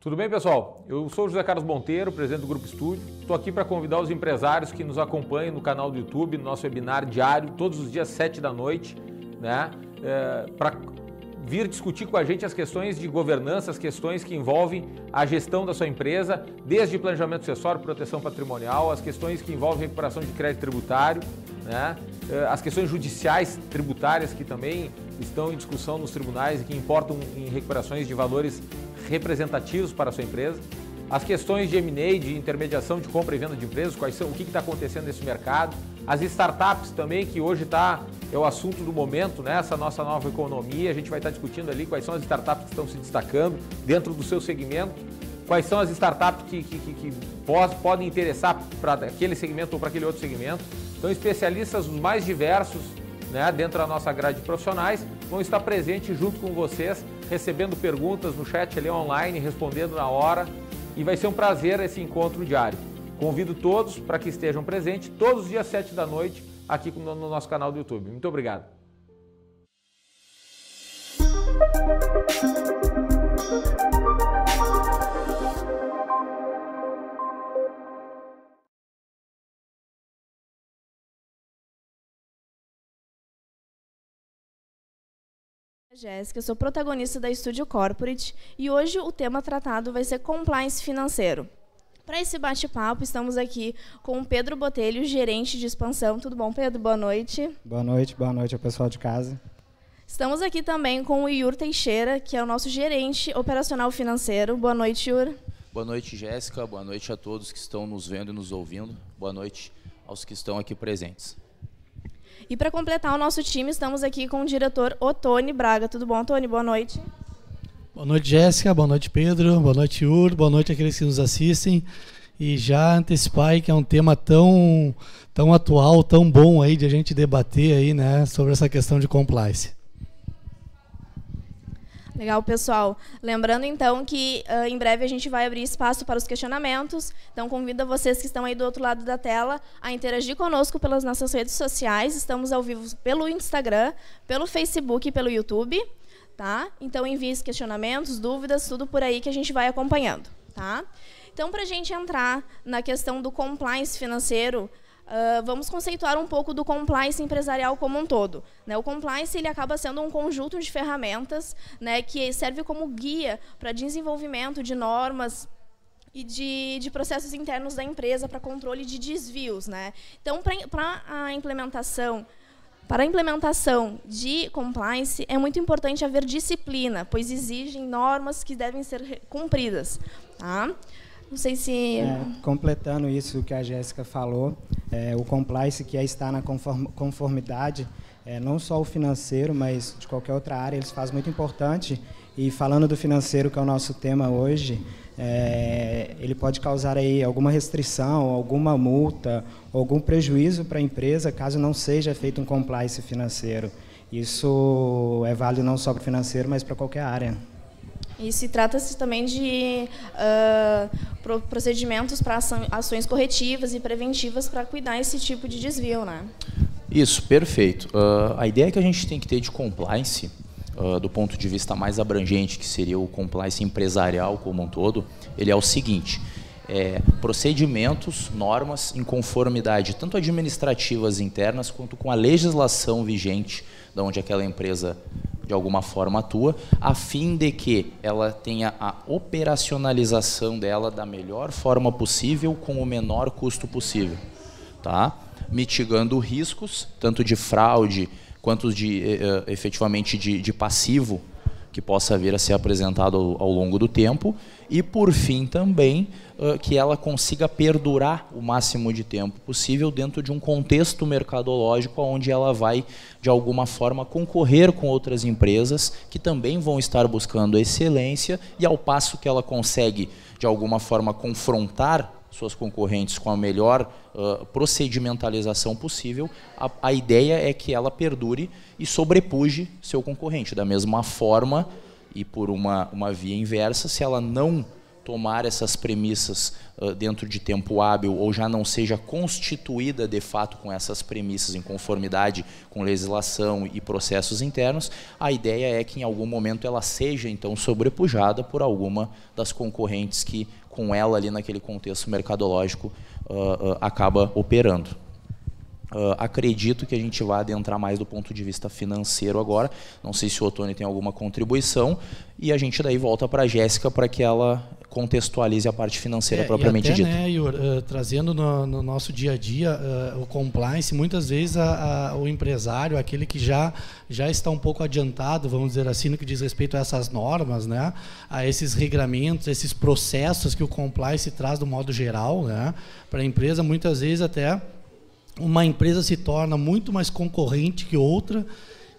Tudo bem, pessoal? Eu sou o José Carlos Monteiro, presidente do Grupo Estúdio. Estou aqui para convidar os empresários que nos acompanham no canal do YouTube, no nosso webinar diário, todos os dias, 7 da noite, né? É, para vir discutir com a gente as questões de governança, as questões que envolvem a gestão da sua empresa, desde planejamento sucessório, proteção patrimonial, as questões que envolvem recuperação de crédito tributário, né? É, as questões judiciais tributárias que também estão em discussão nos tribunais e que importam em recuperações de valores representativos para a sua empresa. As questões de M&A, de intermediação de compra e venda de empresas, quais são, o que está acontecendo nesse mercado. As startups também, que hoje está, é o assunto do momento, né? essa nossa nova economia. A gente vai estar discutindo ali quais são as startups que estão se destacando dentro do seu segmento, quais são as startups que, que, que, que podem interessar para aquele segmento ou para aquele outro segmento. Então, especialistas mais diversos né, dentro da nossa grade de profissionais vão estar presentes junto com vocês recebendo perguntas no chat ali online, respondendo na hora. E vai ser um prazer esse encontro diário. Convido todos para que estejam presentes todos os dias 7 da noite aqui no nosso canal do YouTube. Muito obrigado. Jéssica, sou protagonista da Studio Corporate e hoje o tema tratado vai ser compliance financeiro. Para esse bate-papo, estamos aqui com o Pedro Botelho, gerente de expansão. Tudo bom, Pedro? Boa noite. Boa noite, boa noite ao pessoal de casa. Estamos aqui também com o Yur Teixeira, que é o nosso gerente operacional financeiro. Boa noite, Yur. Boa noite, Jéssica. Boa noite a todos que estão nos vendo e nos ouvindo. Boa noite aos que estão aqui presentes. E para completar o nosso time, estamos aqui com o diretor Otone Braga. Tudo bom, Otone? Boa noite. Boa noite, Jéssica. Boa noite, Pedro. Boa noite, Ur. Boa noite àqueles que nos assistem. E já antecipar que é um tema tão, tão atual, tão bom aí de a gente debater aí, né, sobre essa questão de compliance. Legal, pessoal. Lembrando então que uh, em breve a gente vai abrir espaço para os questionamentos. Então convido vocês que estão aí do outro lado da tela a interagir conosco pelas nossas redes sociais. Estamos ao vivo pelo Instagram, pelo Facebook e pelo YouTube, tá? Então envie questionamentos, dúvidas, tudo por aí que a gente vai acompanhando, tá? Então para a gente entrar na questão do compliance financeiro, Uh, vamos conceituar um pouco do compliance empresarial como um todo. Né? O compliance ele acaba sendo um conjunto de ferramentas né, que serve como guia para desenvolvimento de normas e de, de, processos internos da empresa para controle de desvios. Né? Então, para a implementação para a implementação de compliance, é muito importante haver disciplina, pois exigem normas que devem ser cumpridas. Tá? Não sei se. É, completando isso que a Jéssica falou, é, o compliance, que é estar na conformidade, é, não só o financeiro, mas de qualquer outra área, eles fazem muito importante. E falando do financeiro, que é o nosso tema hoje, é, ele pode causar aí alguma restrição, alguma multa, algum prejuízo para a empresa, caso não seja feito um compliance financeiro. Isso é válido não só para o financeiro, mas para qualquer área. E se trata-se também de uh, procedimentos para ações corretivas e preventivas para cuidar esse tipo de desvio, né? Isso, perfeito. Uh, a ideia que a gente tem que ter de compliance, uh, do ponto de vista mais abrangente, que seria o compliance empresarial como um todo, ele é o seguinte: é, procedimentos, normas em conformidade, tanto administrativas internas quanto com a legislação vigente de onde aquela empresa de alguma forma atua, a fim de que ela tenha a operacionalização dela da melhor forma possível com o menor custo possível, tá? Mitigando riscos tanto de fraude quanto de uh, efetivamente de, de passivo que possa vir a ser apresentado ao, ao longo do tempo. E por fim também uh, que ela consiga perdurar o máximo de tempo possível dentro de um contexto mercadológico onde ela vai de alguma forma concorrer com outras empresas que também vão estar buscando excelência e ao passo que ela consegue de alguma forma confrontar suas concorrentes com a melhor uh, procedimentalização possível, a, a ideia é que ela perdure e sobrepuje seu concorrente. Da mesma forma, e por uma, uma via inversa, se ela não tomar essas premissas uh, dentro de tempo hábil ou já não seja constituída de fato com essas premissas em conformidade com legislação e processos internos, a ideia é que em algum momento ela seja então sobrepujada por alguma das concorrentes que com ela ali naquele contexto mercadológico uh, acaba operando. Uh, acredito que a gente vai adentrar mais do ponto de vista financeiro agora. Não sei se o Otone tem alguma contribuição. E a gente daí volta para a Jéssica para que ela contextualize a parte financeira é, propriamente até, dita. Né, Ior, uh, trazendo no, no, nosso dia a dia uh, o compliance, muitas vezes a, a, o empresário, aquele que já, já está um pouco adiantado, vamos dizer assim, no que diz respeito a essas normas, né, a esses regramentos, esses processos que o compliance traz do modo geral né, para a empresa, muitas vezes até uma empresa se torna muito mais concorrente que outra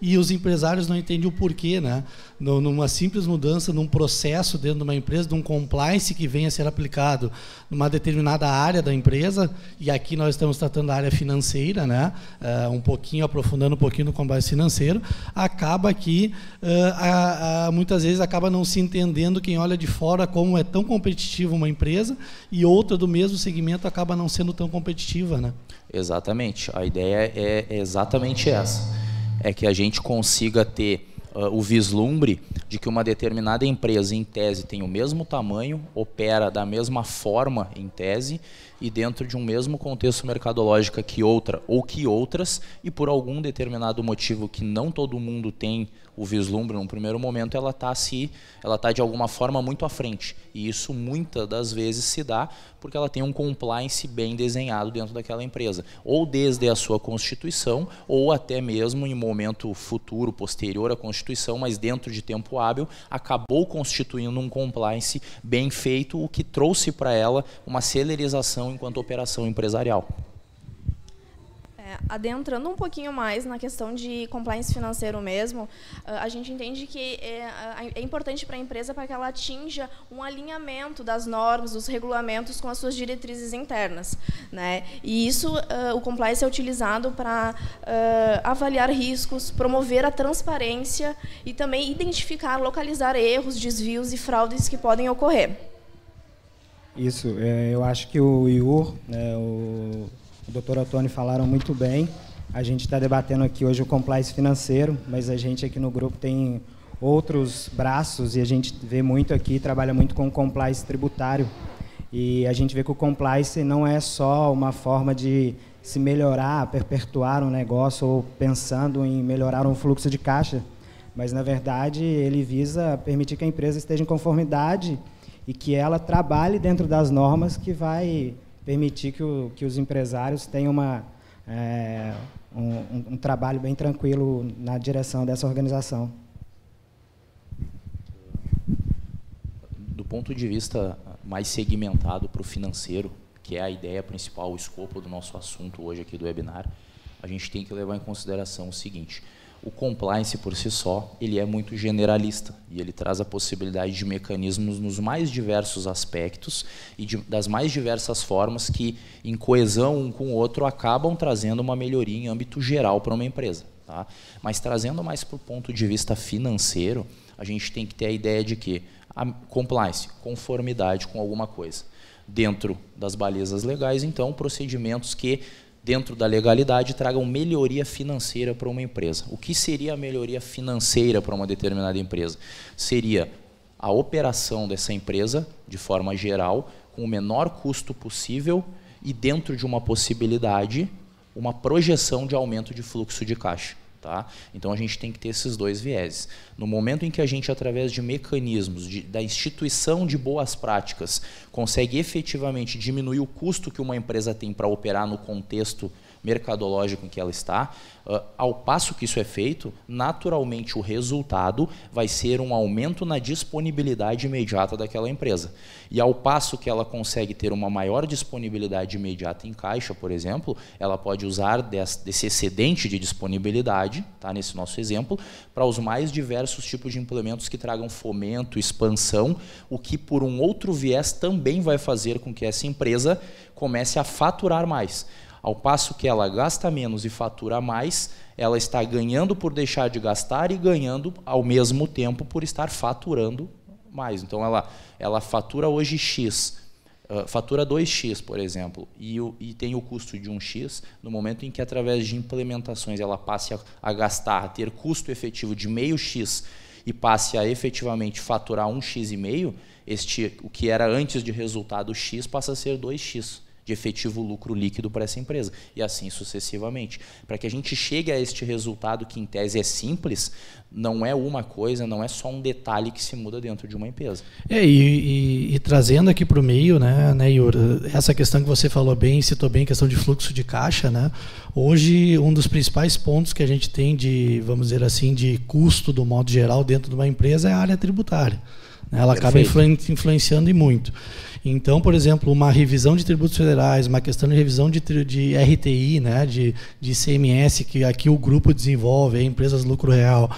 e os empresários não entendem o porquê, né? Numa simples mudança, num processo dentro de uma empresa, de um compliance que venha a ser aplicado numa determinada área da empresa, e aqui nós estamos tratando da área financeira, né? Uh, um pouquinho, aprofundando um pouquinho no compliance financeiro, acaba que uh, a, a, muitas vezes acaba não se entendendo quem olha de fora como é tão competitiva uma empresa e outra do mesmo segmento acaba não sendo tão competitiva, né? Exatamente. A ideia é exatamente essa. É que a gente consiga ter uh, o vislumbre de que uma determinada empresa, em tese, tem o mesmo tamanho, opera da mesma forma, em tese, e dentro de um mesmo contexto mercadológico que outra ou que outras, e por algum determinado motivo que não todo mundo tem o vislumbre num primeiro momento, ela está se, ela tá de alguma forma muito à frente. E isso muitas das vezes se dá porque ela tem um compliance bem desenhado dentro daquela empresa, ou desde a sua constituição, ou até mesmo em momento futuro, posterior à constituição, mas dentro de tempo hábil, acabou constituindo um compliance bem feito, o que trouxe para ela uma celerização enquanto operação empresarial. É, adentrando um pouquinho mais na questão de compliance financeiro mesmo, a gente entende que é, é importante para a empresa para que ela atinja um alinhamento das normas, dos regulamentos com as suas diretrizes internas. Né? E isso, o compliance é utilizado para avaliar riscos, promover a transparência e também identificar, localizar erros, desvios e fraudes que podem ocorrer. Isso, eu acho que o IUR, né, o doutor Otoni falaram muito bem. A gente está debatendo aqui hoje o compliance financeiro, mas a gente aqui no grupo tem outros braços e a gente vê muito aqui, trabalha muito com compliance tributário. E a gente vê que o compliance não é só uma forma de se melhorar, perpetuar um negócio ou pensando em melhorar um fluxo de caixa, mas na verdade ele visa permitir que a empresa esteja em conformidade e que ela trabalhe dentro das normas que vai permitir que, o, que os empresários tenham uma, é, um, um, trabalho bem tranquilo na direção dessa organização. Do ponto de vista mais segmentado para o financeiro, que é a ideia principal, o escopo do nosso assunto hoje aqui do webinar, a gente tem que levar em consideração o seguinte: o compliance por si só, ele é muito generalista e ele traz a possibilidade de mecanismos nos mais diversos aspectos e de, das mais diversas formas que, em coesão um com o outro, acabam trazendo uma melhoria em âmbito geral para uma empresa. Tá? Mas trazendo mais para o ponto de vista financeiro, a gente tem que ter a ideia de que a compliance, conformidade com alguma coisa. Dentro das balizas legais, então, procedimentos que dentro da legalidade, tragam melhoria financeira para uma empresa. O que seria a melhoria financeira para uma determinada empresa? Seria a operação dessa empresa, de forma geral, com o menor custo possível e dentro de uma possibilidade, uma projeção de aumento de fluxo de caixa. Tá? Então a gente tem que ter esses dois vieses. No momento em que a gente, através de mecanismos de, da instituição de boas práticas, consegue efetivamente diminuir o custo que uma empresa tem para operar no contexto mercadológico em que ela está, uh, ao passo que isso é feito, naturalmente o resultado vai ser um aumento na disponibilidade imediata daquela empresa. E ao passo que ela consegue ter uma maior disponibilidade imediata em caixa, por exemplo, ela pode usar desse excedente de disponibilidade, tá, nesse nosso exemplo, para os mais diversos tipos de implementos que tragam fomento, expansão, o que por um outro viés também vai fazer com que essa empresa comece a faturar mais. Ao passo que ela gasta menos e fatura mais, ela está ganhando por deixar de gastar e ganhando ao mesmo tempo por estar faturando mais. Então ela, ela fatura hoje X, uh, fatura 2X, por exemplo, e, e tem o custo de 1X, no momento em que através de implementações ela passe a, a gastar, a ter custo efetivo de meio X e passe a efetivamente faturar 1x e meio, este o que era antes de resultado x passa a ser 2x de efetivo lucro líquido para essa empresa, e assim sucessivamente. Para que a gente chegue a este resultado que, em tese, é simples, não é uma coisa, não é só um detalhe que se muda dentro de uma empresa. É, e, e, e trazendo aqui para o meio, né, né, Yuri, essa questão que você falou bem, citou bem, questão de fluxo de caixa, né? Hoje, um dos principais pontos que a gente tem de, vamos dizer assim, de custo do modo geral dentro de uma empresa é a área tributária. Ela Perfeito. acaba influenciando e muito. Então, por exemplo, uma revisão de tributos federais, uma questão de revisão de, de RTI, né, de, de CMS, que aqui o grupo desenvolve, empresas lucro real,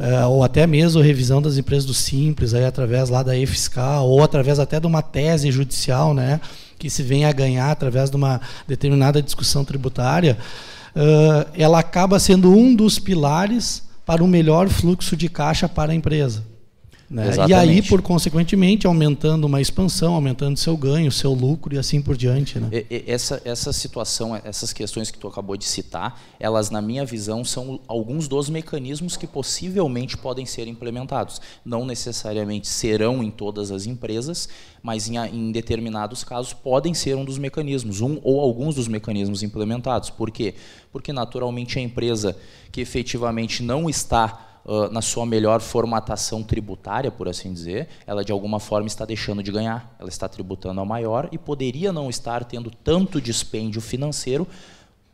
uh, ou até mesmo revisão das empresas do Simples, aí, através lá da e-fiscal, ou através até de uma tese judicial, né, que se vem a ganhar através de uma determinada discussão tributária, uh, ela acaba sendo um dos pilares para o melhor fluxo de caixa para a empresa. Né? E aí, por consequentemente, aumentando uma expansão, aumentando seu ganho, seu lucro e assim por diante. Né? Essa, essa situação, essas questões que tu acabou de citar, elas, na minha visão, são alguns dos mecanismos que possivelmente podem ser implementados. Não necessariamente serão em todas as empresas, mas em, em determinados casos podem ser um dos mecanismos, um ou alguns dos mecanismos implementados. Por quê? Porque, naturalmente, a empresa que efetivamente não está na sua melhor formatação tributária, por assim dizer, ela de alguma forma está deixando de ganhar, ela está tributando ao maior e poderia não estar tendo tanto dispêndio financeiro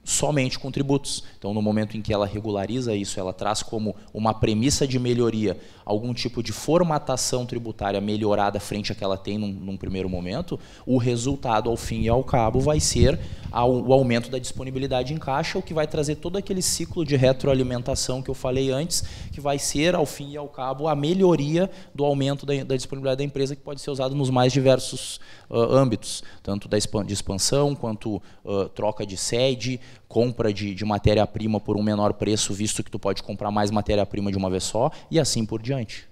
somente com tributos. Então, no momento em que ela regulariza isso, ela traz como uma premissa de melhoria algum tipo de formatação tributária melhorada frente à que ela tem num, num primeiro momento, o resultado, ao fim e ao cabo, vai ser o aumento da disponibilidade em caixa, o que vai trazer todo aquele ciclo de retroalimentação que eu falei antes, que vai ser, ao fim e ao cabo, a melhoria do aumento da, da disponibilidade da empresa, que pode ser usado nos mais diversos uh, âmbitos, tanto da de expansão, quanto uh, troca de sede, compra de, de matéria-prima por um menor preço, visto que tu pode comprar mais matéria-prima de uma vez só, e assim por diante.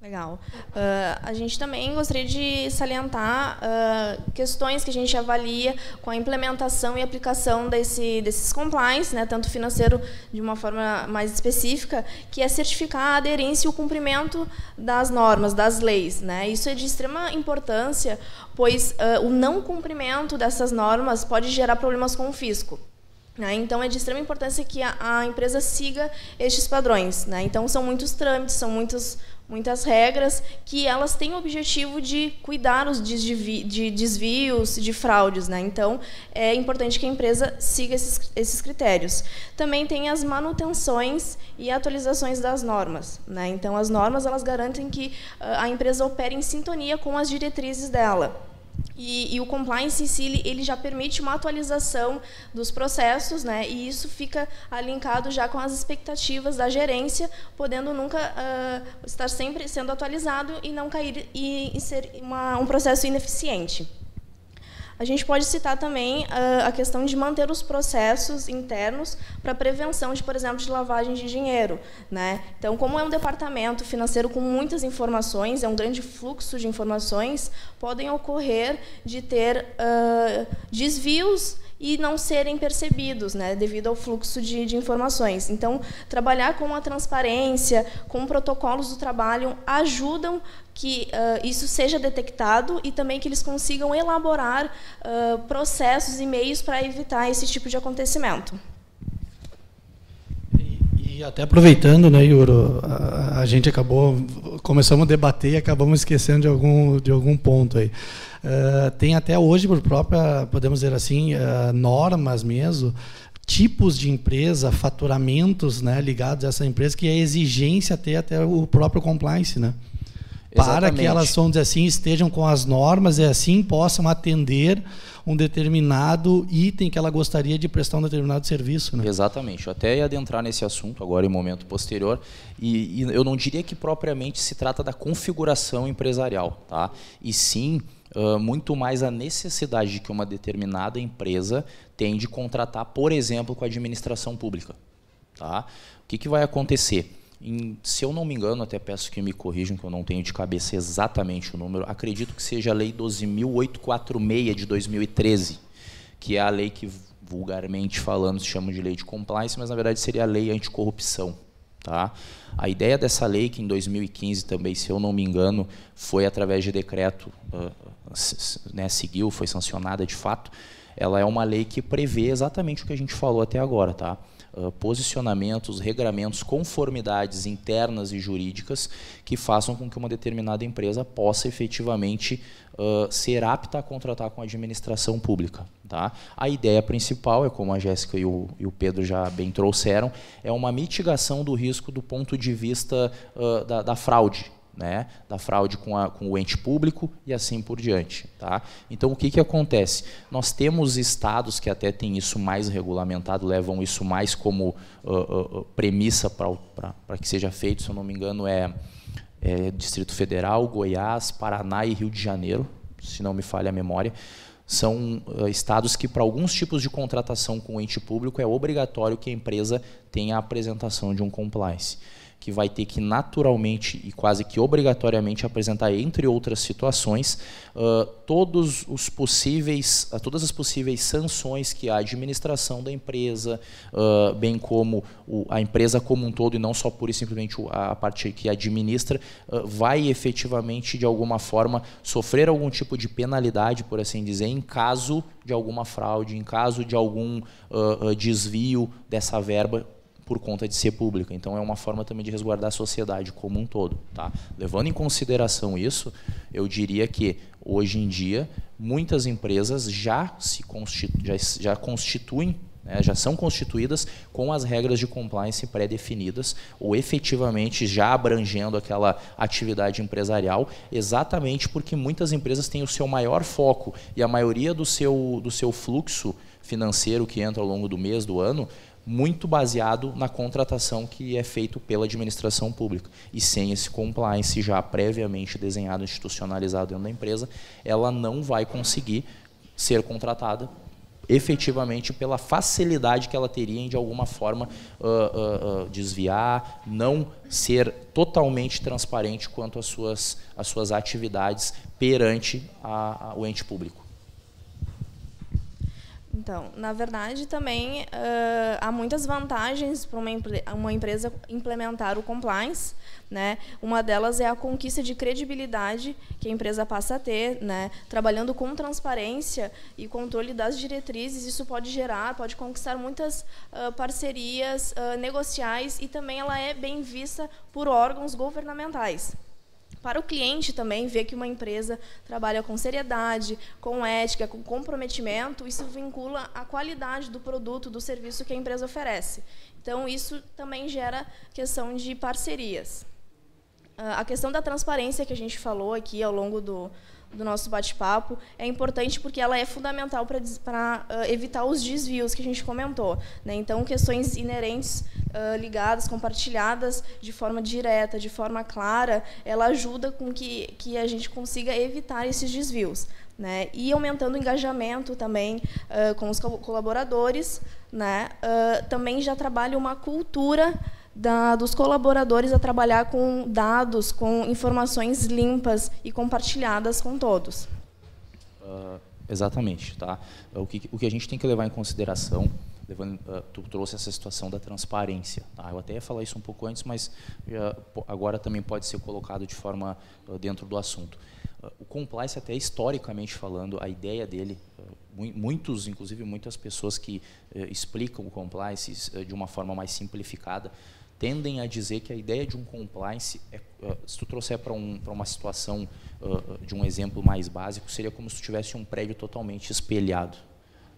Legal. Uh, a gente também gostaria de salientar uh, questões que a gente avalia com a implementação e aplicação desse, desses compliance, né, tanto financeiro de uma forma mais específica, que é certificar a aderência e o cumprimento das normas, das leis. Né? Isso é de extrema importância, pois uh, o não cumprimento dessas normas pode gerar problemas com o fisco. Né? Então, é de extrema importância que a, empresa siga estes padrões. Né? Então, são muitos trâmites, são muitos muitas regras que elas têm o objetivo de cuidar os de desvios, de fraudes, né? Então é importante que a empresa siga esses, esses critérios. Também tem as manutenções e atualizações das normas, né? Então as normas elas garantem que uh, a empresa opere em sintonia com as diretrizes dela. E, e, o compliance em si ele já permite uma atualização dos processos, né? E isso fica alinkado já com as expectativas da gerência, podendo nunca uh, estar sempre sendo atualizado e não cair e, e ser uma, um processo ineficiente. A gente pode citar também uh, a questão de manter os processos internos para prevenção de, por exemplo, de lavagem de dinheiro. Né? Então, como é um departamento financeiro com muitas informações, é um grande fluxo de informações, podem ocorrer de ter uh, desvios e não serem percebidos, né, devido ao fluxo de, de, informações. Então, trabalhar com a transparência, com protocolos do trabalho, ajudam que uh, isso seja detectado e também que eles consigam elaborar uh, processos e meios para evitar esse tipo de acontecimento. E, até aproveitando, né, Yuro, a, a, gente acabou, começamos a debater e acabamos esquecendo de algum, de algum ponto aí. Uh, tem até hoje, por própria, podemos dizer assim, uh, normas mesmo, tipos de empresa, faturamentos né, ligados a essa empresa, que é exigência ter até o próprio compliance, né? Exatamente. Para que elas, vamos dizer assim, estejam com as normas e assim possam atender um determinado item que ela gostaria de prestar um determinado serviço. Né? Exatamente. Eu até ia adentrar nesse assunto agora em momento posterior e, e eu não diria que propriamente se trata da configuração empresarial, tá? E sim Uh, muito mais a necessidade de que uma determinada empresa tem de contratar, por exemplo, com a administração pública. Tá? O que, que vai acontecer? em, se eu não me engano, até peço que me corrijam, que eu não tenho de cabeça exatamente o número, acredito que seja a Lei 12.846 de 2013, que é a lei que, vulgarmente falando, se chama de Lei de Compliance, mas na verdade seria a Lei Anticorrupção. Tá? A ideia dessa lei, que em 2015 também, se eu não me engano, foi através de decreto, uh, né, seguiu, foi sancionada de fato, ela é uma lei que prevê exatamente o que a gente falou até agora. Tá? Uh, posicionamentos, regramentos, conformidades internas e jurídicas que façam com que uma determinada empresa possa efetivamente uh, ser apta a contratar com a administração pública. Tá? A ideia principal, é como a Jéssica e o, e o, Pedro já bem trouxeram, é uma mitigação do risco do ponto de vista uh, da, da fraude, né, da fraude com, a, com, o ente público e assim por diante. Tá? Então, o que, que acontece? Nós temos estados que até têm isso mais regulamentado, levam isso mais como uh, uh, premissa para que seja feito, se eu não me engano, é, é, Distrito Federal, Goiás, Paraná e Rio de Janeiro, se não me falha a memória. São uh, estados que, para alguns tipos de contratação com o ente público, é obrigatório que a empresa tenha a apresentação de um compliance que vai ter que naturalmente e quase que obrigatoriamente apresentar, entre outras situações, uh, todos os possíveis, uh, todas as possíveis sanções que a administração da empresa, uh, bem como o, a empresa como um todo e não só pura e simplesmente a, a parte que administra, vai efetivamente de alguma forma sofrer algum tipo de penalidade, por assim dizer, em caso de alguma fraude, em caso de algum desvio dessa verba por conta de ser pública. Então é uma forma também de resguardar a sociedade como um todo. Tá? Levando em consideração isso, eu diria que hoje em dia muitas empresas já se constitu já, já constituem né, já são constituídas com as regras de compliance pré-definidas ou efetivamente já abrangendo aquela atividade empresarial, exatamente porque muitas empresas têm o seu maior foco e a maioria do seu, do seu fluxo financeiro que entra ao longo do mês, do ano, muito baseado na contratação que é feito pela administração pública. E sem esse compliance já previamente desenhado, institucionalizado dentro da empresa, ela não vai conseguir ser contratada efetivamente pela facilidade que ela teria em de alguma forma uh, uh, uh, desviar, não ser totalmente transparente quanto às suas, às suas atividades perante a, a, o ente público. Então, na verdade, também uh, há muitas vantagens para uma, uma, empresa implementar o compliance. Né? Uma delas é a conquista de credibilidade que a empresa passa a ter, né? trabalhando com transparência e controle das diretrizes. Isso pode gerar, pode conquistar muitas uh, parcerias uh, negociais e também ela é bem vista por órgãos governamentais. Para o cliente também ver que uma empresa trabalha com seriedade, com ética, com comprometimento, isso vincula a qualidade do produto, do serviço que a empresa oferece. Então, isso também gera questão de parcerias. Ah, a questão da transparência que a gente falou aqui ao longo do, do nosso bate-papo é importante porque ela é fundamental para uh, evitar os desvios que a gente comentou. Né? Então, questões inerentes, uh, ligadas, compartilhadas de forma direta, de forma clara, ela ajuda com que, que a gente consiga evitar esses desvios. Né? E aumentando o engajamento também uh, com os colaboradores, né? também já trabalha uma cultura da, dos colaboradores a trabalhar com dados, com informações limpas e compartilhadas com todos. Uh, exatamente, tá? O que, o que a gente tem que levar em consideração, levando, uh, tu trouxe essa situação da transparência, tá? Eu até ia falar isso um pouco antes, mas uh, agora também pode ser colocado de forma dentro do assunto. o compliance, até historicamente falando, a ideia dele muitos, inclusive muitas pessoas que explicam o compliance de uma forma mais simplificada, tendem a dizer que a ideia de um compliance, é, se tu trouxer para um, uma situação de um exemplo mais básico, seria como se tu tivesse um prédio totalmente espelhado.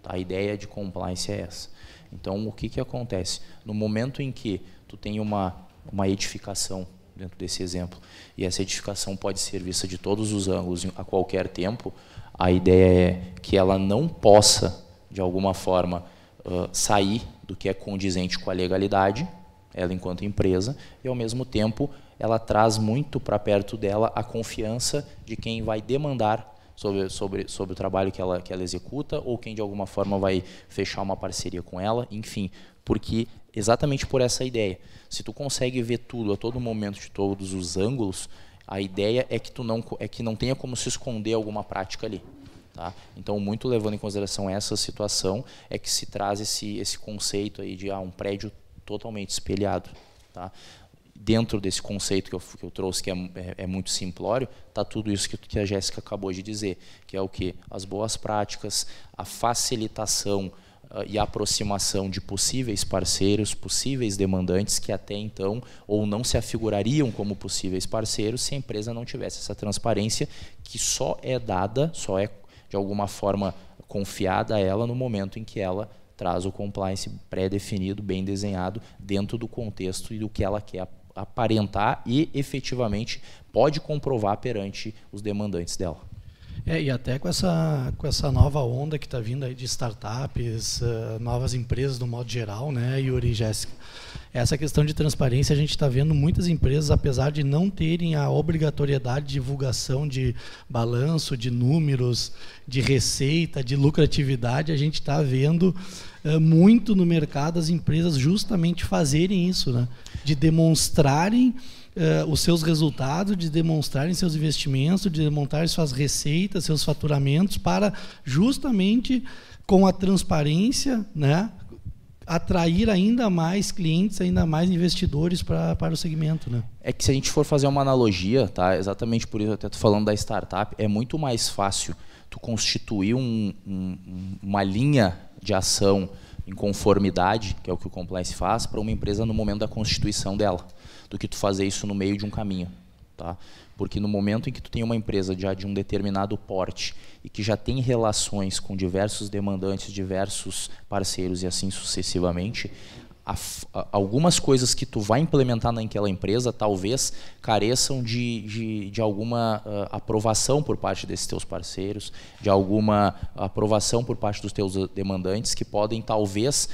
Tá? A ideia de compliance é essa. Então, o que, que acontece? No momento em que tu tem uma, uma edificação dentro desse exemplo, e essa edificação pode ser vista de todos os ângulos a qualquer tempo, a ideia é que ela não possa, de alguma forma, uh, sair do que é condizente com a legalidade, ela enquanto empresa, e ao mesmo tempo ela traz muito para perto dela a confiança de quem vai demandar sobre, sobre, sobre o trabalho que ela, que ela executa ou quem de alguma forma vai fechar uma parceria com ela, enfim, porque exatamente por essa ideia. Se tu consegue ver tudo a todo momento de todos os ângulos, a ideia é que tu não é que não tenha como se esconder alguma prática ali. Tá? Então, muito levando em consideração essa situação, é que se traz esse, esse conceito aí de ah, um prédio totalmente espelhado. Tá? Dentro desse conceito que eu, que eu trouxe, que é, é, é muito simplório, está tudo isso que, que a Jéssica acabou de dizer, que é o que? As boas práticas, a facilitação uh, e a aproximação de possíveis parceiros, possíveis demandantes que até então ou não se afigurariam como possíveis parceiros se a empresa não tivesse essa transparência que só é dada, só é de alguma forma confiada a ela no momento em que ela traz o compliance pré-definido, bem desenhado, dentro do contexto e do que ela quer aparentar e efetivamente pode comprovar perante os demandantes dela. É, e até com essa, com essa nova onda que está vindo aí de startups, uh, novas empresas no modo geral, né, Yuri e Jéssica? Essa questão de transparência, a gente está vendo muitas empresas, apesar de não terem a obrigatoriedade de divulgação de balanço, de números, de receita, de lucratividade, a gente está vendo muito no mercado as empresas justamente fazerem isso, né? de demonstrarem uh, os seus resultados, de demonstrarem seus investimentos, de demonstrarem suas receitas, seus faturamentos, para justamente com a transparência, né, atrair ainda mais clientes, ainda mais investidores para, para o segmento, né? É que se a gente for fazer uma analogia, tá? Exatamente por isso até tô falando da startup, é muito mais fácil tu constituir um, um, uma linha de ação em conformidade, que é o que o compliance faz, para uma empresa no momento da constituição dela do que tu fazer isso no meio de um caminho. Tá? Porque no momento em que tu tem uma empresa já de um determinado porte e que já tem relações com diversos demandantes, diversos parceiros e assim sucessivamente, a, a, algumas coisas que tu vai implementar naquela empresa talvez careçam de, de, de alguma uh, aprovação por parte desses teus parceiros, de alguma aprovação por parte dos teus demandantes que podem talvez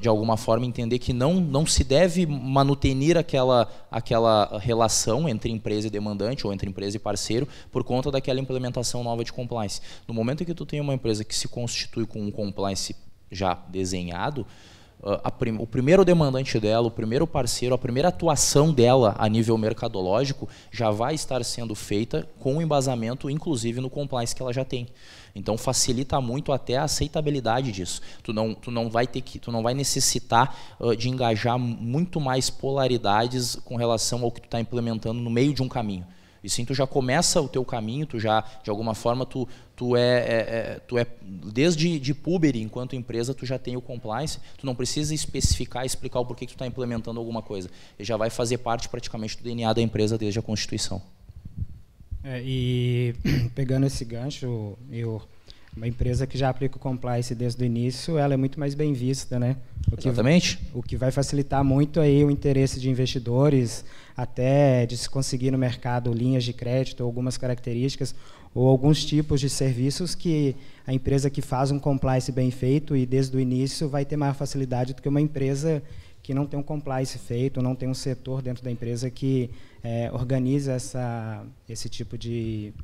de alguma forma entender que não, não se deve manutenir aquela, aquela relação entre empresa e demandante ou entre empresa e parceiro por conta daquela implementação nova de compliance. No momento em que tu tem uma empresa que se constitui com um compliance já desenhado, prim o primeiro demandante dela, o primeiro parceiro, a primeira atuação dela a nível mercadológico já vai estar sendo feita com o embasamento, inclusive no compliance que ela já tem. Então facilita muito até a aceitabilidade disso. Tu não, tu não vai ter que, tu não vai necessitar uh, de engajar muito mais polaridades com relação ao que tu está implementando no meio de um caminho. E sim, tu já começa o teu caminho, tu já, de alguma forma, tu, tu é, é, é tu é desde de puber, enquanto empresa, tu já tem o compliance, tu não precisa especificar, explicar o porquê que tu está implementando alguma coisa. Ele já vai fazer parte praticamente do DNA da empresa desde a constituição. É, e pegando esse gancho, eu, uma empresa que já aplica o compliance desde o início, ela é muito mais bem vista, né? O que, Exatamente. O que vai facilitar muito aí o interesse de investidores, até de se conseguir no mercado linhas de crédito, algumas características ou alguns tipos de serviços que a empresa que faz um compliance bem feito e desde o início vai ter maior facilidade do que uma empresa que não tem um compliance feito, não tem um setor dentro da empresa que é, organiza essa, esse tipo de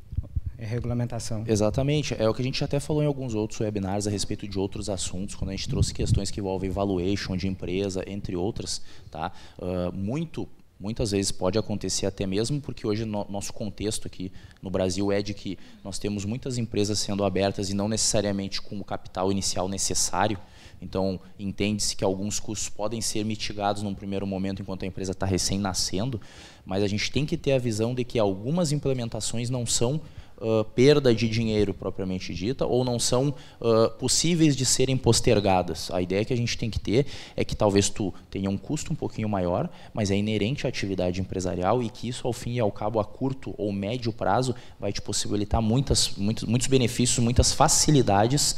é, regulamentação. Exatamente. É o que a gente até falou em alguns outros webinars a respeito de outros assuntos, quando a gente trouxe questões que envolvem valuation de empresa, entre outras. Tá? Uh, muito Muitas vezes pode acontecer até mesmo porque hoje no, nosso contexto aqui no Brasil é de que nós temos muitas empresas sendo abertas e não necessariamente com o capital inicial necessário então, entende-se que alguns custos podem ser mitigados num primeiro momento enquanto a empresa está recém-nascendo, mas a gente tem que ter a visão de que algumas implementações não são uh, perda de dinheiro propriamente dita ou não são uh, possíveis de serem postergadas. A ideia que a gente tem que ter é que talvez tu tenha um custo um pouquinho maior, mas é inerente à atividade empresarial e que isso, ao fim e ao cabo, a curto ou médio prazo, vai te possibilitar muitas, muitos, muitos benefícios, muitas facilidades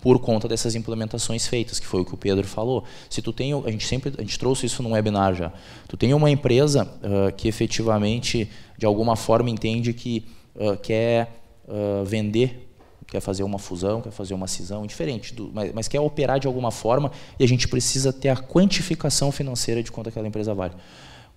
por conta dessas implementações feitas, que foi o que o Pedro falou. Se tu tem, a gente sempre a gente trouxe isso num webinar já. Tu tem uma empresa uh, que efetivamente de alguma forma entende que uh, quer uh, vender, quer fazer uma fusão, quer fazer uma cisão, diferente, do, mas, mas quer operar de alguma forma e a gente precisa ter a quantificação financeira de quanto aquela empresa vale.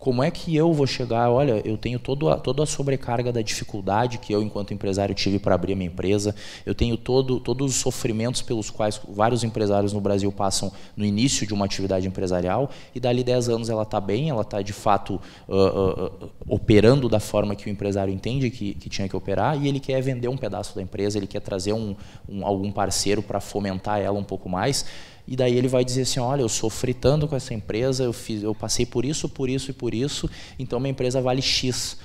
Como é que eu vou chegar? Olha, eu tenho todo a, toda a sobrecarga da dificuldade que eu, enquanto empresário, tive para abrir a minha empresa. Eu tenho todo, todos os sofrimentos pelos quais vários empresários no Brasil passam no início de uma atividade empresarial. E dali 10 anos ela está bem, ela está de fato uh, uh, operando da forma que o empresário entende que, que tinha que operar. E ele quer vender um pedaço da empresa, ele quer trazer um, um algum parceiro para fomentar ela um pouco mais. E daí ele vai dizer assim, olha, eu sofri tanto com essa empresa, eu, fiz, eu passei por isso, por isso e por isso, então minha empresa vale X.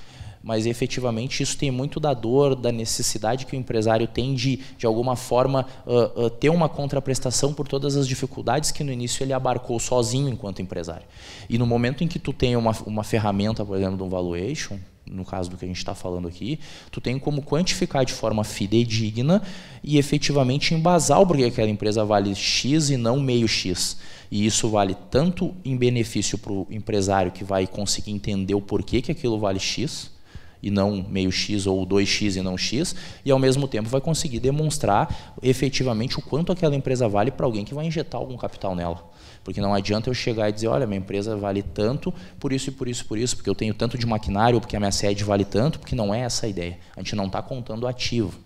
Mas efetivamente isso tem muito da dor, da necessidade que o empresário tem de, de alguma forma, uh, uh, ter uma contraprestação por todas as dificuldades que no início ele abarcou sozinho enquanto empresário. E no momento em que tu tem uma, uma ferramenta, por exemplo, de um valuation, no caso do que a gente está falando aqui, tu tem como quantificar de forma fidedigna e efetivamente embasar o porquê aquela empresa vale X e não meio X. E isso vale tanto em benefício para o empresário que vai conseguir entender o porquê que aquilo vale X, e não meio X ou 2X e não X, e ao mesmo tempo vai conseguir demonstrar efetivamente o quanto aquela empresa vale para alguém que vai injetar algum capital nela. Porque não adianta eu chegar e dizer, olha, minha empresa vale tanto por isso e por isso e por isso, porque eu tenho tanto de maquinário, porque a minha sede vale tanto, porque não é essa a ideia. A gente não está contando ativo.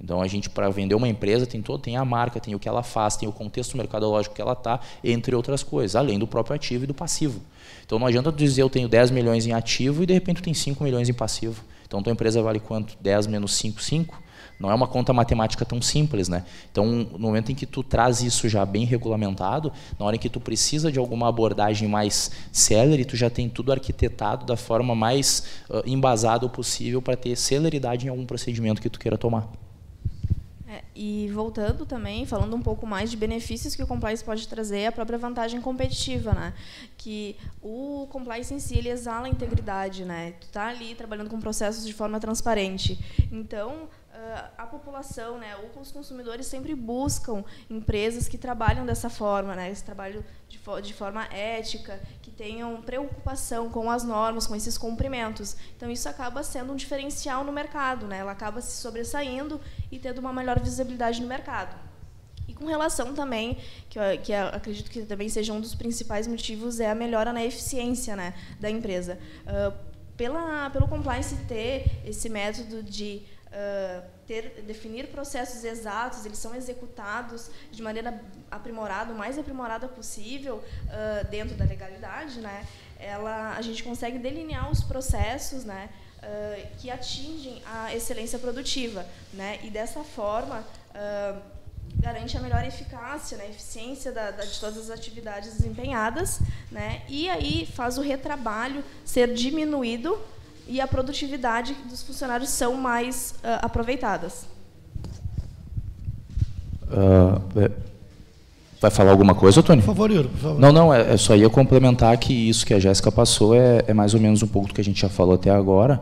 Então a gente para vender uma empresa tem todo, tem a marca, tem o que ela faz, tem o contexto mercadológico que ela está, entre outras coisas, além do próprio ativo e do passivo. Então não adianta dizer eu tenho 10 milhões em ativo e de repente tem 5 milhões em passivo. Então tua empresa vale quanto? 10 menos 5, 5? Não é uma conta matemática tão simples, né? Então, no momento em que tu traz isso já bem regulamentado, na hora em que tu precisa de alguma abordagem mais célere, tu já tem tudo arquitetado da forma mais uh, embasada possível para ter celeridade em algum procedimento que tu queira tomar. E voltando também, falando um pouco mais de benefícios que o compliance pode trazer, a própria vantagem competitiva, né? Que o compliance em si ele exala a integridade, né? Tu tá ali trabalhando com processos de forma transparente. Então, a população, né, os consumidores sempre buscam empresas que trabalham dessa forma, né, esse trabalho de, fo de forma ética, que tenham preocupação com as normas, com esses cumprimentos. Então isso acaba sendo um diferencial no mercado, né, ela acaba se sobressaindo e tendo uma melhor visibilidade no mercado. E com relação também, que, eu, que eu acredito que também seja um dos principais motivos, é a melhora na eficiência né, da empresa. Uh, pela, pelo compliance ter esse método de ter, definir processos exatos, eles são executados de maneira aprimorada, o mais aprimorada possível, uh, dentro da legalidade, né? Ela, a gente consegue delinear os processos, né? Uh, que atingem a excelência produtiva, né? E dessa forma garante a melhor eficácia, né, eficiência da, da, de todas as atividades desempenhadas, né, e aí faz o retrabalho ser diminuído e a produtividade dos funcionários são mais uh, aproveitadas. Uh, vai falar alguma coisa, Tony? Por favor, Yuri, por favor. Não, não, é, é só ia complementar que isso que a Jéssica passou é, é, mais ou menos um pouco do que a gente já falou até agora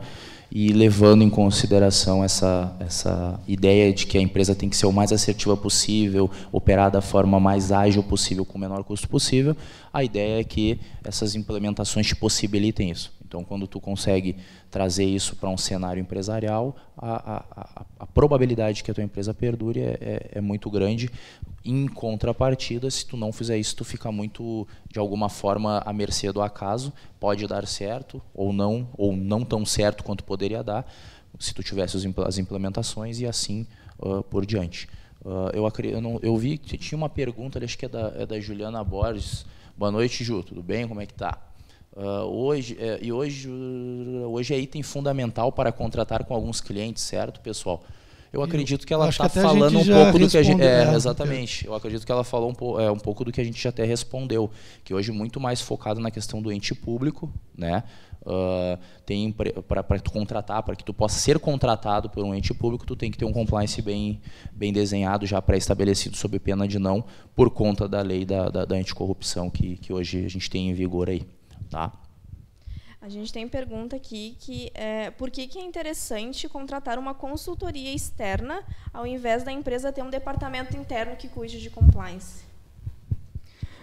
e levando em consideração essa, essa ideia de que a empresa tem que ser o mais assertiva possível, operar da forma mais ágil possível, com o menor custo possível, a ideia é que essas implementações te possibilitem isso. Então, quando tu consegue trazer isso para um cenário empresarial, a, a, a, probabilidade que a tua empresa perdure é, é, é, muito grande. Em contrapartida, se tu não fizer isso, tu fica muito, de alguma forma, à mercê do acaso. Pode dar certo ou não, ou não tão certo quanto poderia dar, se tu tivesse as implementações e assim uh, por diante. Uh, eu, eu, não, eu vi que tinha uma pergunta, acho que é da, é da Juliana Borges. Boa noite, Ju, tudo bem? Como é que tá? Uh, hoje, é, e hoje, hoje é item fundamental para contratar com alguns clientes, certo, pessoal? Eu acredito que ela está falando um pouco do que a gente. É, exatamente. Eu acredito que ela falou um, po, é, um pouco do que a gente já até respondeu. Que hoje é muito mais focado na questão do ente público, né? Uh, tem para tu contratar, para que tu possa ser contratado por um ente público, tu tem que ter um compliance bem, bem desenhado, já pré-estabelecido sob pena de não, por conta da lei da, da, da anticorrupção que, que hoje a gente tem em vigor aí. Tá? A gente tem pergunta aqui que é, por que, que é interessante contratar uma consultoria externa ao invés da empresa ter um departamento interno que cuide de compliance?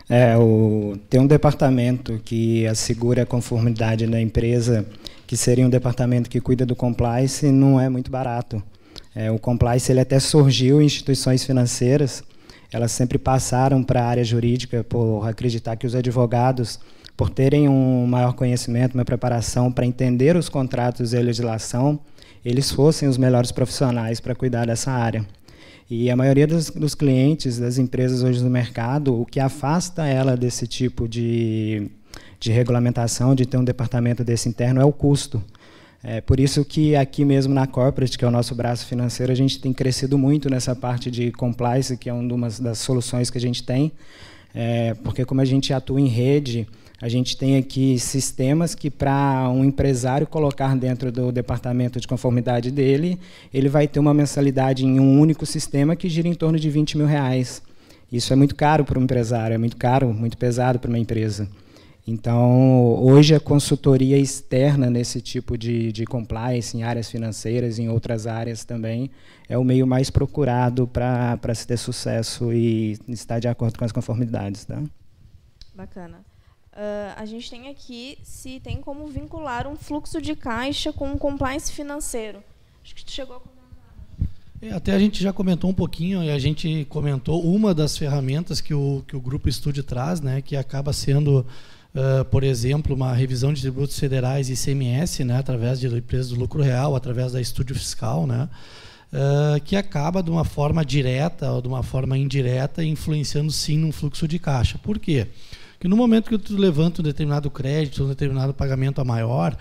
É, o, tem um departamento que assegura a conformidade da empresa, que seria um departamento que cuida do compliance, não é muito barato. É, o compliance ele até surgiu em instituições financeiras, elas sempre passaram para a área jurídica por acreditar que os advogados por terem um maior conhecimento, uma preparação para entender os contratos e a legislação, eles fossem os melhores profissionais para cuidar dessa área. E a maioria dos, dos, clientes das empresas hoje no mercado, o que afasta ela desse tipo de, de regulamentação, de ter um departamento desse interno, é o custo. É por isso que aqui mesmo na Corporate, que é o nosso braço financeiro, a gente tem crescido muito nessa parte de compliance, que é uma das soluções que a gente tem, é, porque como a gente atua em rede, a gente tem aqui sistemas que, para um empresário colocar dentro do departamento de conformidade dele, ele vai ter uma mensalidade em um único sistema que gira em torno de 20 mil reais. Isso é muito caro para um empresário, é muito caro, muito pesado para uma empresa. Então, hoje a consultoria externa nesse tipo de, de compliance, em áreas financeiras, em outras áreas também, é o meio mais procurado para se ter sucesso e estar de acordo com as conformidades. Tá? Bacana. Uh, a gente tem aqui se tem como vincular um fluxo de caixa com um compliance financeiro. Acho que tu chegou a comentar. É, até a gente já comentou um pouquinho e a gente comentou uma das ferramentas que o, que o Grupo Estúdio traz, né, que acaba sendo, uh, por exemplo, uma revisão de tributos federais e ICMS, né, através de empresas do lucro real, através da Estúdio Fiscal, né, uh, que acaba de uma forma direta ou de uma forma indireta influenciando sim no fluxo de caixa. Por quê? Que no momento que tu levanta um determinado crédito, um determinado pagamento a maior,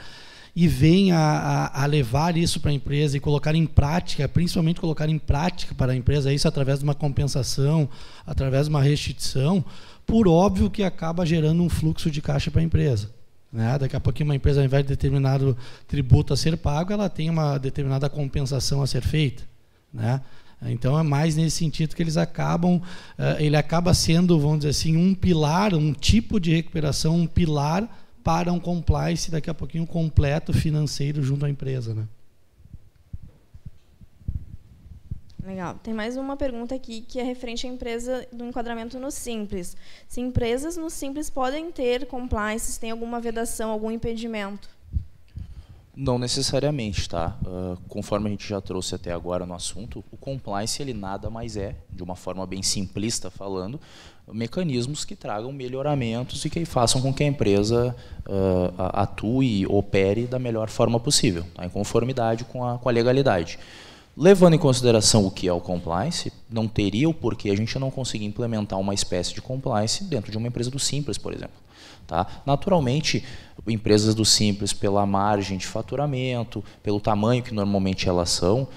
e vem a, a, a levar isso para a empresa e colocar em prática, principalmente colocar em prática para a empresa isso através de uma compensação, através de uma restituição, por óbvio que acaba gerando um fluxo de caixa para a empresa. Né? Daqui a pouquinho uma empresa, ao invés de determinado tributo a ser pago, ela tem uma determinada compensação a ser feita. Né? Então é mais nesse sentido que eles acabam, eh, ele acaba sendo, vamos dizer assim, um pilar, um tipo de recuperação, um pilar para um compliance daqui a pouquinho completo financeiro junto à empresa, né? Legal. Tem mais uma pergunta aqui que é referente à empresa do enquadramento no Simples. Se empresas no Simples podem ter compliance, tem alguma vedação, algum impedimento? Não necessariamente, tá? Uh, conforme a gente já trouxe até agora no assunto, o compliance ele nada mais é, de uma forma bem simplista falando, mecanismos que tragam melhoramentos e que façam com que a empresa uh, atue e opere da melhor forma possível, tá? em conformidade com a, com a legalidade. Levando em consideração o que é o compliance, não teria o porquê a gente não conseguir implementar uma espécie de compliance dentro de uma empresa do Simples, por exemplo. Tá? Naturalmente, empresas do Simples, pela margem de faturamento, pelo tamanho que normalmente elas são,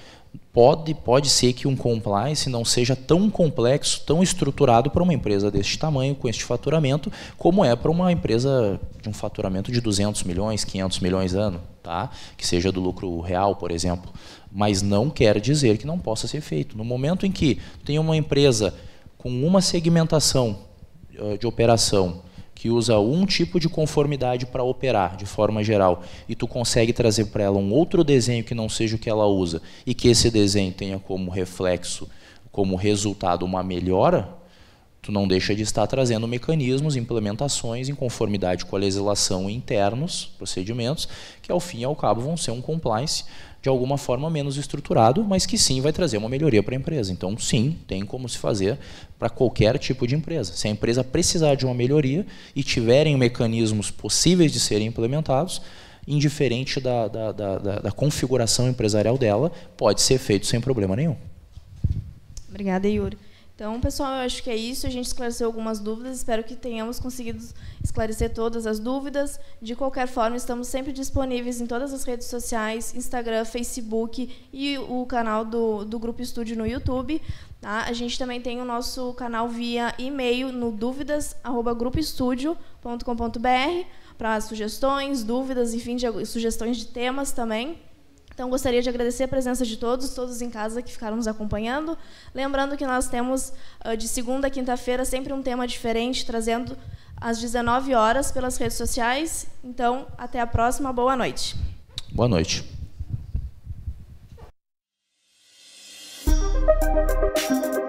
pode, pode ser que um compliance não seja tão complexo, tão estruturado para uma empresa deste tamanho, com este faturamento, como é para uma empresa de um faturamento de 200 milhões, 500 milhões ano, tá? que seja do lucro real, por exemplo. Mas não quer dizer que não possa ser feito. No momento em que tem uma empresa com uma segmentação eh, de operação, que usa um tipo de conformidade para operar de forma geral e tu consegue trazer para ela um outro desenho que não seja o que ela usa e que esse desenho tenha como reflexo, como resultado uma melhora, tu não deixa de estar trazendo mecanismos, implementações em conformidade com a legislação internos, procedimentos, que ao fim e ao cabo vão ser um compliance de alguma forma menos estruturado, mas que sim vai trazer uma melhoria para a empresa. Então, sim, tem como se fazer para qualquer tipo de empresa. Se a empresa precisar de uma melhoria e tiverem mecanismos possíveis de serem implementados, indiferente da, da, da, da configuração empresarial dela, pode ser feito sem problema nenhum. Obrigada, Yuri. Então, pessoal, eu acho que é isso. A gente esclareceu algumas dúvidas. Espero que tenhamos conseguido esclarecer todas as dúvidas. De qualquer forma, estamos sempre disponíveis em todas as redes sociais, Instagram, Facebook e o canal do, do Grupo Estúdio no YouTube. Tá? A gente também tem o nosso canal via e-mail no dúvidas@grupoestudio.com.br para sugestões, dúvidas, enfim, de, sugestões de temas também. Então, gostaria de agradecer a presença de todos, todos em casa que ficaram nos acompanhando. Lembrando que nós temos, ah, de segunda a quinta-feira, sempre um tema diferente, trazendo às 19 horas pelas redes sociais. Então, até a próxima. Boa noite. Boa noite. Thank you.